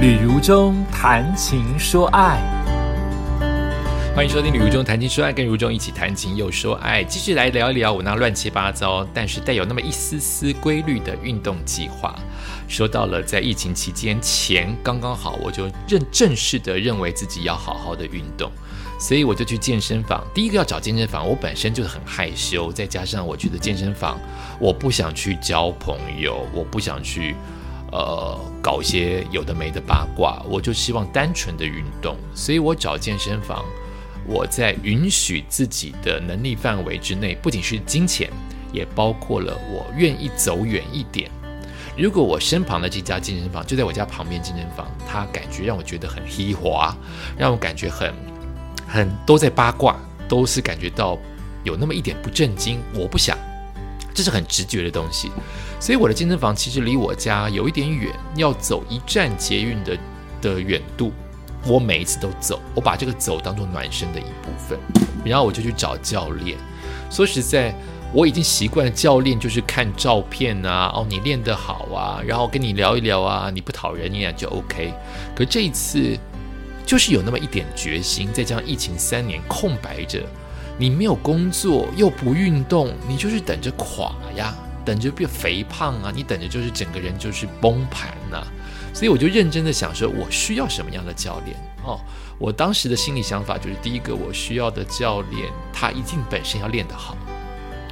旅如中谈情说爱，欢迎收听《旅如中谈情说爱》，跟如中一起谈情又说爱，继续来聊一聊我那乱七八糟，但是带有那么一丝丝规律的运动计划。说到了在疫情期间前刚刚好，我就认正式的认为自己要好好的运动，所以我就去健身房。第一个要找健身房，我本身就很害羞，再加上我觉得健身房我不想去交朋友，我不想去。呃，搞一些有的没的八卦，我就希望单纯的运动，所以我找健身房，我在允许自己的能力范围之内，不仅是金钱，也包括了我愿意走远一点。如果我身旁的这家健身房就在我家旁边，健身房它感觉让我觉得很黑滑，让我感觉很很都在八卦，都是感觉到有那么一点不正经，我不想。这是很直觉的东西，所以我的健身房其实离我家有一点远，要走一站捷运的的远度。我每一次都走，我把这个走当做暖身的一部分。然后我就去找教练。说实在，我已经习惯了教练就是看照片啊，哦，你练得好啊，然后跟你聊一聊啊，你不讨人厌就 OK。可这一次就是有那么一点决心，再加上疫情三年空白着。你没有工作又不运动，你就是等着垮呀，等着变肥胖啊，你等着就是整个人就是崩盘呐。所以我就认真的想说，我需要什么样的教练哦？我当时的心理想法就是，第一个我需要的教练，他一定本身要练得好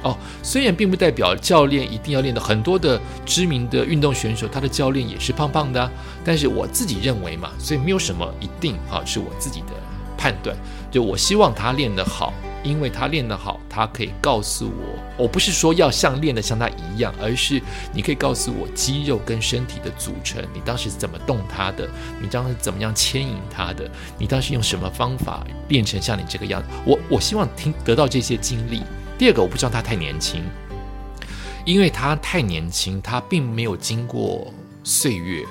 哦。虽然并不代表教练一定要练得很多的知名的运动选手，他的教练也是胖胖的，但是我自己认为嘛，所以没有什么一定啊，是我自己的判断，就我希望他练得好。因为他练得好，他可以告诉我，我不是说要像练的像他一样，而是你可以告诉我肌肉跟身体的组成，你当时怎么动他的，你当时怎么样牵引他的，你当时用什么方法练成像你这个样子。我我希望听得到这些经历。第二个，我不希望他太年轻，因为他太年轻，他并没有经过岁月。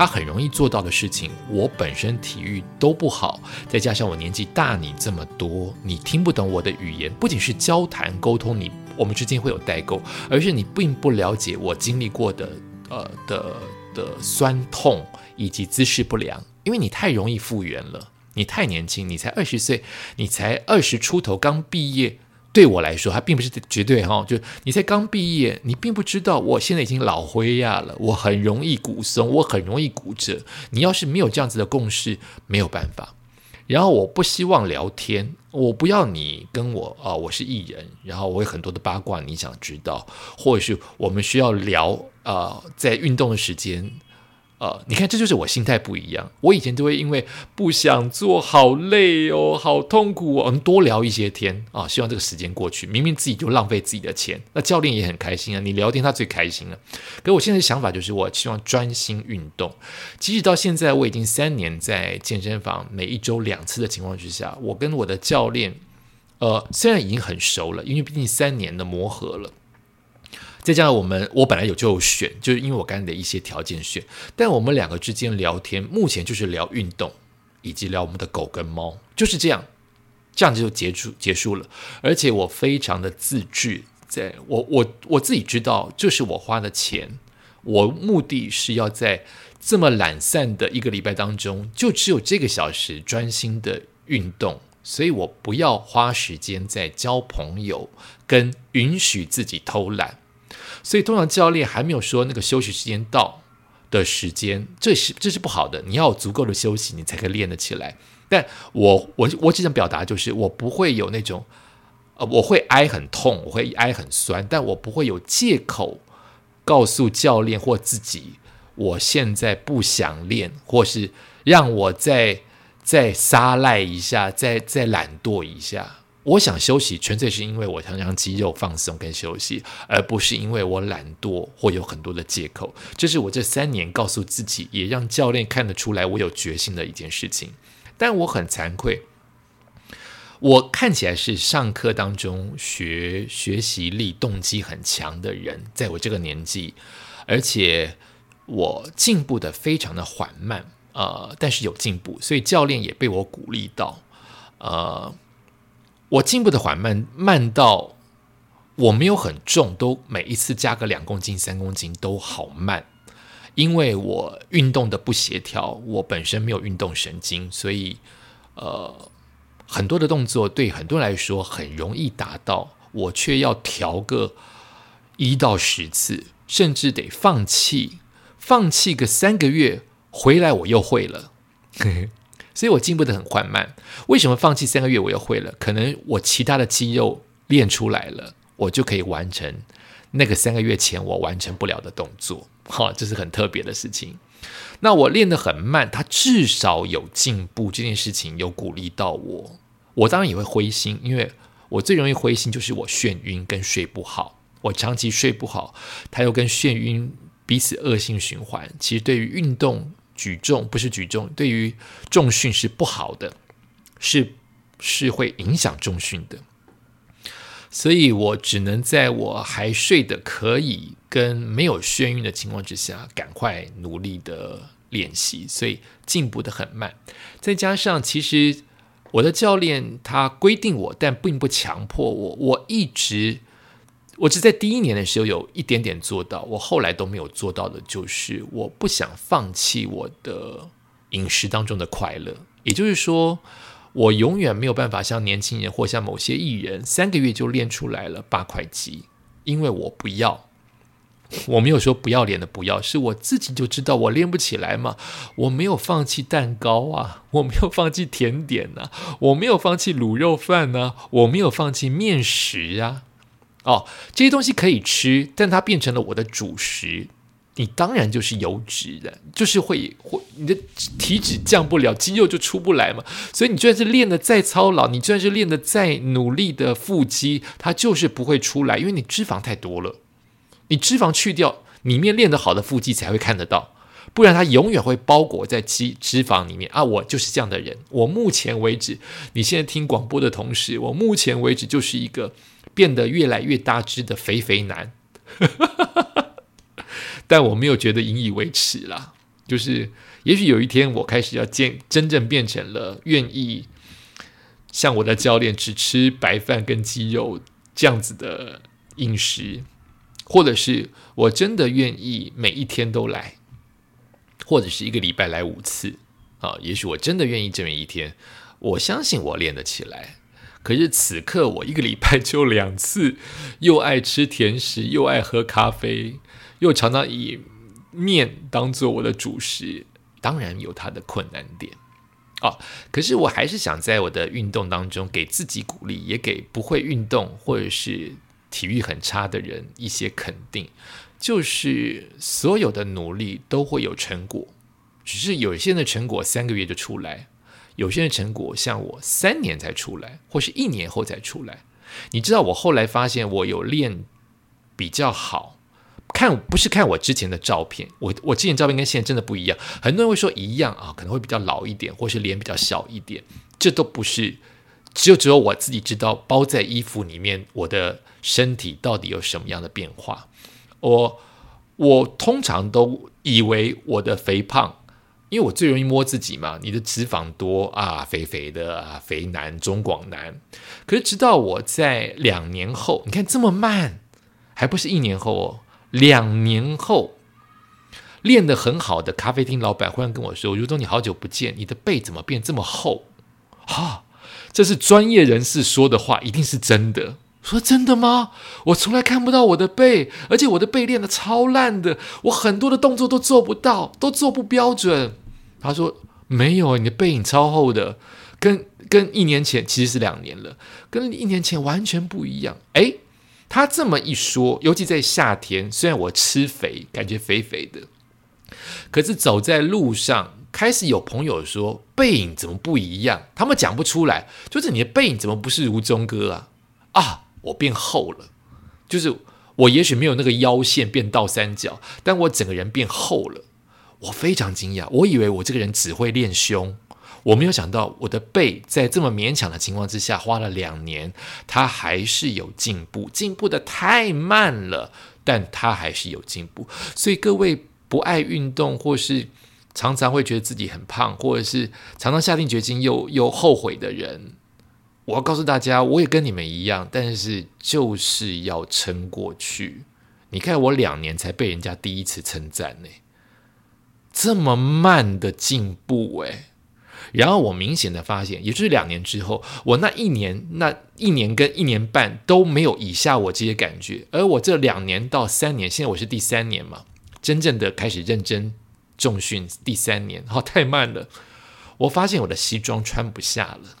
他很容易做到的事情，我本身体育都不好，再加上我年纪大你这么多，你听不懂我的语言，不仅是交谈沟通，你我们之间会有代沟，而是你并不了解我经历过的呃的的酸痛以及姿势不良，因为你太容易复原了，你太年轻，你才二十岁，你才二十出头，刚毕业。对我来说，它并不是绝对哈。就你才刚毕业，你并不知道我现在已经老灰呀了。我很容易骨松，我很容易骨折。你要是没有这样子的共识，没有办法。然后我不希望聊天，我不要你跟我啊，我是艺人，然后我有很多的八卦你想知道，或者是我们需要聊啊，在运动的时间。呃，你看，这就是我心态不一样。我以前都会因为不想做好累哦，好痛苦哦，我们多聊一些天啊，希望这个时间过去。明明自己就浪费自己的钱，那教练也很开心啊。你聊天他最开心了。可我现在的想法就是，我希望专心运动。即使到现在，我已经三年在健身房每一周两次的情况之下，我跟我的教练，呃，虽然已经很熟了，因为毕竟三年的磨合了。再加上我们，我本来有就选，就是因为我刚才的一些条件选，但我们两个之间聊天，目前就是聊运动，以及聊我们的狗跟猫，就是这样，这样子就结束结束了。而且我非常的自制，在我我我自己知道，这是我花的钱，我目的是要在这么懒散的一个礼拜当中，就只有这个小时专心的运动，所以我不要花时间在交朋友，跟允许自己偷懒。所以通常教练还没有说那个休息时间到的时间，这是这是不好的。你要有足够的休息，你才可以练得起来。但我我我只想表达就是，我不会有那种，呃，我会挨很痛，我会挨很酸，但我不会有借口告诉教练或自己，我现在不想练，或是让我再再撒赖一下，再再懒惰一下。我想休息，纯粹是因为我想让肌肉放松跟休息，而不是因为我懒惰或有很多的借口。这是我这三年告诉自己，也让教练看得出来我有决心的一件事情。但我很惭愧，我看起来是上课当中学学习力动机很强的人，在我这个年纪，而且我进步的非常的缓慢，呃，但是有进步，所以教练也被我鼓励到，呃。我进步的缓慢，慢到我没有很重，都每一次加个两公斤、三公斤都好慢，因为我运动的不协调，我本身没有运动神经，所以呃，很多的动作对很多人来说很容易达到，我却要调个一到十次，甚至得放弃，放弃个三个月，回来我又会了。所以我进步的很缓慢。为什么放弃三个月我又会了？可能我其他的肌肉练出来了，我就可以完成那个三个月前我完成不了的动作。哈，这是很特别的事情。那我练得很慢，他至少有进步，这件事情有鼓励到我。我当然也会灰心，因为我最容易灰心就是我眩晕跟睡不好。我长期睡不好，他又跟眩晕彼此恶性循环。其实对于运动。举重不是举重，对于重训是不好的，是是会影响重训的。所以我只能在我还睡得可以、跟没有眩晕的情况之下，赶快努力的练习，所以进步的很慢。再加上，其实我的教练他规定我，但并不强迫我，我一直。我只在第一年的时候有一点点做到，我后来都没有做到的，就是我不想放弃我的饮食当中的快乐。也就是说，我永远没有办法像年轻人或像某些艺人，三个月就练出来了八块肌，因为我不要。我没有说不要脸的不要，是我自己就知道我练不起来嘛。我没有放弃蛋糕啊，我没有放弃甜点呐，我没有放弃卤肉饭呐，我没有放弃面食啊。哦，这些东西可以吃，但它变成了我的主食，你当然就是油脂的，就是会会你的体脂降不了，肌肉就出不来嘛。所以你就算是练的再操劳，你就算是练的再努力的腹肌，它就是不会出来，因为你脂肪太多了。你脂肪去掉，里面练得好的腹肌才会看得到，不然它永远会包裹在肌脂肪里面啊！我就是这样的人，我目前为止，你现在听广播的同时，我目前为止就是一个。变得越来越大只的肥肥男，但我没有觉得引以为耻啦。就是，也许有一天我开始要见真正变成了愿意像我的教练只吃白饭跟鸡肉这样子的饮食，或者是我真的愿意每一天都来，或者是一个礼拜来五次啊。也许我真的愿意这么一天，我相信我练得起来。可是此刻我一个礼拜就两次，又爱吃甜食，又爱喝咖啡，又常常以面当做我的主食，当然有它的困难点哦。可是我还是想在我的运动当中给自己鼓励，也给不会运动或者是体育很差的人一些肯定，就是所有的努力都会有成果，只是有些的成果三个月就出来。有些人成果像我三年才出来，或是一年后才出来。你知道我后来发现我有练比较好，看不是看我之前的照片，我我之前照片跟现在真的不一样。很多人会说一样啊，可能会比较老一点，或是脸比较小一点，这都不是，只有只有我自己知道，包在衣服里面，我的身体到底有什么样的变化。我我通常都以为我的肥胖。因为我最容易摸自己嘛，你的脂肪多啊，肥肥的啊，肥男中广男。可是直到我在两年后，你看这么慢，还不是一年后哦，两年后练得很好的咖啡厅老板忽然跟我说：“如东，你好久不见，你的背怎么变这么厚？”哈，这是专业人士说的话，一定是真的。说真的吗？我从来看不到我的背，而且我的背练的超烂的，我很多的动作都做不到，都做不标准。他说没有，你的背影超厚的，跟跟一年前其实是两年了，跟一年前完全不一样。诶，他这么一说，尤其在夏天，虽然我吃肥，感觉肥肥的，可是走在路上，开始有朋友说背影怎么不一样？他们讲不出来，就是你的背影怎么不是如中哥啊？啊！我变厚了，就是我也许没有那个腰线变倒三角，但我整个人变厚了。我非常惊讶，我以为我这个人只会练胸，我没有想到我的背在这么勉强的情况之下，花了两年，它还是有进步，进步的太慢了，但它还是有进步。所以各位不爱运动，或是常常会觉得自己很胖，或者是常常下定决心又又后悔的人。我要告诉大家，我也跟你们一样，但是就是要撑过去。你看，我两年才被人家第一次称赞呢，这么慢的进步诶。然后我明显的发现，也就是两年之后，我那一年、那一年跟一年半都没有以下我这些感觉，而我这两年到三年，现在我是第三年嘛，真正的开始认真重训第三年，好太慢了，我发现我的西装穿不下了，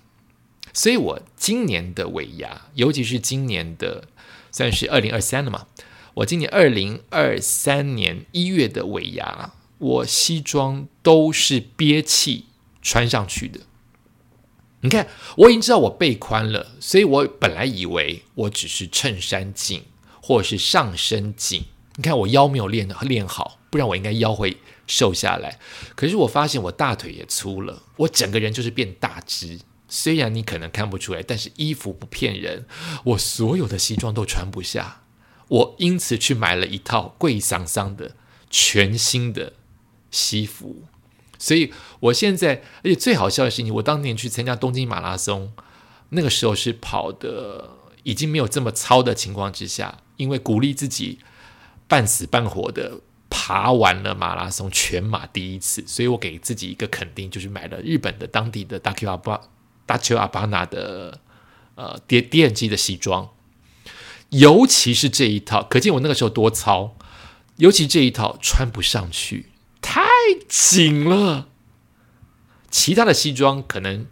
所以我今年的尾牙，尤其是今年的算是二零二三了嘛。我今年二零二三年一月的尾牙，我西装都是憋气穿上去的。你看，我已经知道我背宽了，所以我本来以为我只是衬衫紧或者是上身紧。你看我腰没有练练好，不然我应该腰会瘦下来。可是我发现我大腿也粗了，我整个人就是变大只。虽然你可能看不出来，但是衣服不骗人，我所有的西装都穿不下。我因此去买了一套贵桑桑的全新的西服，所以我现在，而且最好笑的事情，我当年去参加东京马拉松，那个时候是跑的已经没有这么糙的情况之下，因为鼓励自己半死半活的爬完了马拉松全马第一次，所以我给自己一个肯定，就是买了日本的当地的大 Q 阿巴大 Q 阿巴纳的呃 D D N G 的西装。尤其是这一套，可见我那个时候多糙。尤其这一套穿不上去，太紧了。其他的西装可能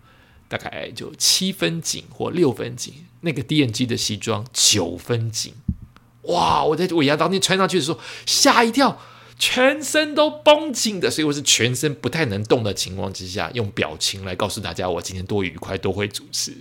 大概就七分紧或六分紧，那个 D N G 的西装九分紧。哇！我在尾牙当天穿上去的时候吓一跳，全身都绷紧的，所以我是全身不太能动的情况之下，用表情来告诉大家我今天多愉快，多会主持。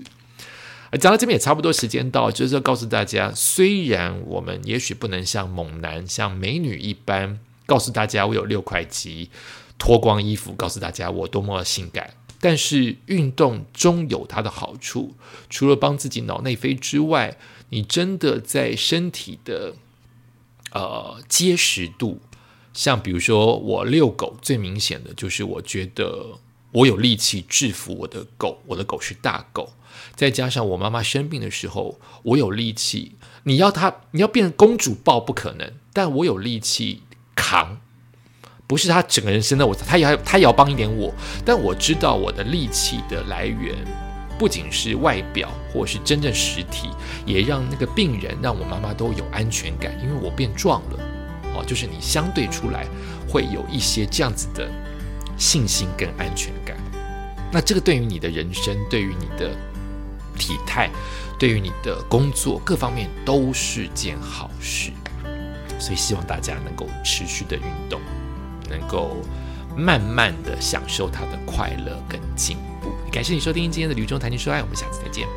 讲到这边也差不多时间到，就是要告诉大家，虽然我们也许不能像猛男、像美女一般告诉大家我有六块肌，脱光衣服告诉大家我多么性感，但是运动终有它的好处。除了帮自己脑内飞之外，你真的在身体的呃结实度，像比如说我遛狗，最明显的就是我觉得我有力气制服我的狗，我的狗是大狗。再加上我妈妈生病的时候，我有力气。你要她，你要变成公主抱不可能，但我有力气扛。不是他整个人生的我，他也要他也要帮一点我。但我知道我的力气的来源不仅是外表，或是真正实体，也让那个病人，让我妈妈都有安全感，因为我变壮了。哦，就是你相对出来会有一些这样子的信心跟安全感。那这个对于你的人生，对于你的。体态对于你的工作各方面都是件好事，所以希望大家能够持续的运动，能够慢慢的享受它的快乐跟进步。感谢你收听今天的《旅中谈情说爱》，我们下次再见。